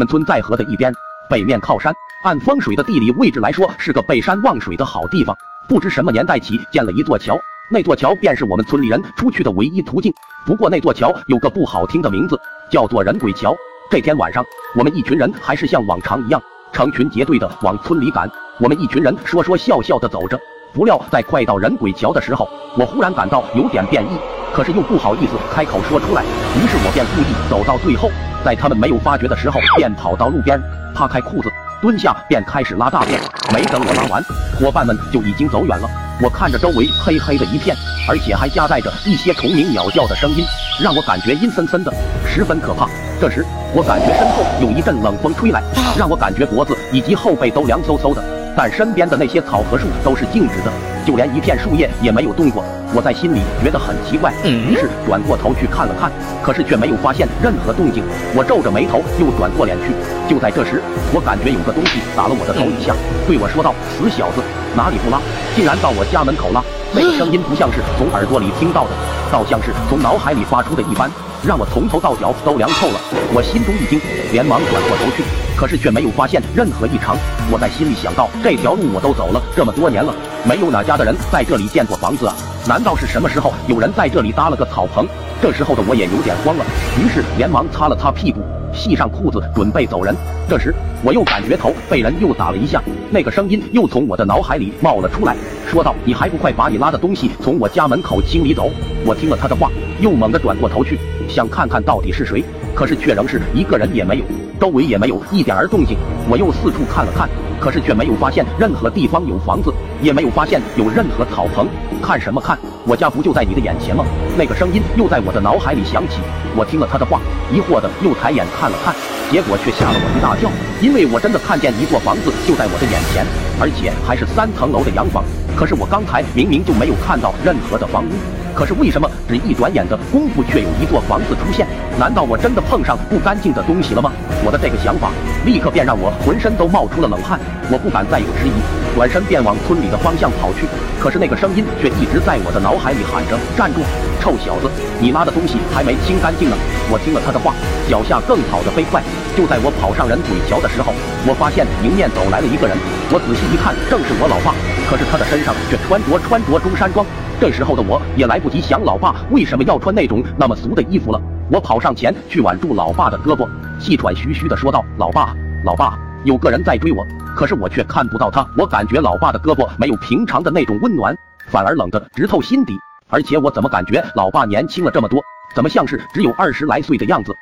我们村在河的一边，北面靠山，按风水的地理位置来说，是个背山望水的好地方。不知什么年代起建了一座桥，那座桥便是我们村里人出去的唯一途径。不过那座桥有个不好听的名字，叫做人鬼桥。这天晚上，我们一群人还是像往常一样，成群结队的往村里赶。我们一群人说说笑笑的走着，不料在快到人鬼桥的时候，我忽然感到有点变异，可是又不好意思开口说出来，于是我便故意走到最后，在他们没有发觉的时候，便跑到路边，扒开裤子。蹲下便开始拉大便，没等我拉完，伙伴们就已经走远了。我看着周围黑黑的一片，而且还夹带着一些虫鸣鸟叫的声音，让我感觉阴森森的，十分可怕。这时，我感觉身后有一阵冷风吹来，让我感觉脖子以及后背都凉飕飕的。但身边的那些草和树都是静止的，就连一片树叶也没有动过。我在心里觉得很奇怪，于是转过头去看了看，可是却没有发现任何动静。我皱着眉头又转过脸去，就在这时，我感觉有个东西打了我的头一下，对我说道：“死小子，哪里不拉？竟然到我家门口拉！”那个声音不像是从耳朵里听到的，倒像是从脑海里发出的一般。让我从头到脚都凉透了，我心中一惊，连忙转过头去，可是却没有发现任何异常。我在心里想到，这条路我都走了这么多年了，没有哪家的人在这里建过房子啊？难道是什么时候有人在这里搭了个草棚？这时候的我也有点慌了，于是连忙擦了擦屁股，系上裤子，准备走人。这时我又感觉头被人又打了一下，那个声音又从我的脑海里冒了出来，说道：“你还不快把你拉的东西从我家门口清理走！”我听了他的话，又猛地转过头去。想看看到底是谁，可是却仍是一个人也没有，周围也没有一点儿动静。我又四处看了看，可是却没有发现任何地方有房子，也没有发现有任何草棚。看什么看？我家不就在你的眼前吗？那个声音又在我的脑海里响起。我听了他的话，疑惑的又抬眼看了看，结果却吓了我一大跳，因为我真的看见一座房子就在我的眼前，而且还是三层楼的洋房。可是我刚才明明就没有看到任何的房屋。可是为什么只一转眼的功夫，却有一座房子出现？难道我真的碰上不干净的东西了吗？我的这个想法立刻便让我浑身都冒出了冷汗，我不敢再有迟疑，转身便往村里的方向跑去。可是那个声音却一直在我的脑海里喊着：“站住，臭小子，你拉的东西还没清干净呢！”我听了他的话，脚下更跑得飞快。就在我跑上人鬼桥的时候，我发现迎面走来了一个人。我仔细一看，正是我老爸。可是他的身上却穿着穿着中山装。这时候的我也来不及想老爸为什么要穿那种那么俗的衣服了，我跑上前去挽住老爸的胳膊，气喘吁吁的说道：“老爸，老爸，有个人在追我，可是我却看不到他。我感觉老爸的胳膊没有平常的那种温暖，反而冷得直透心底。而且我怎么感觉老爸年轻了这么多？怎么像是只有二十来岁的样子？”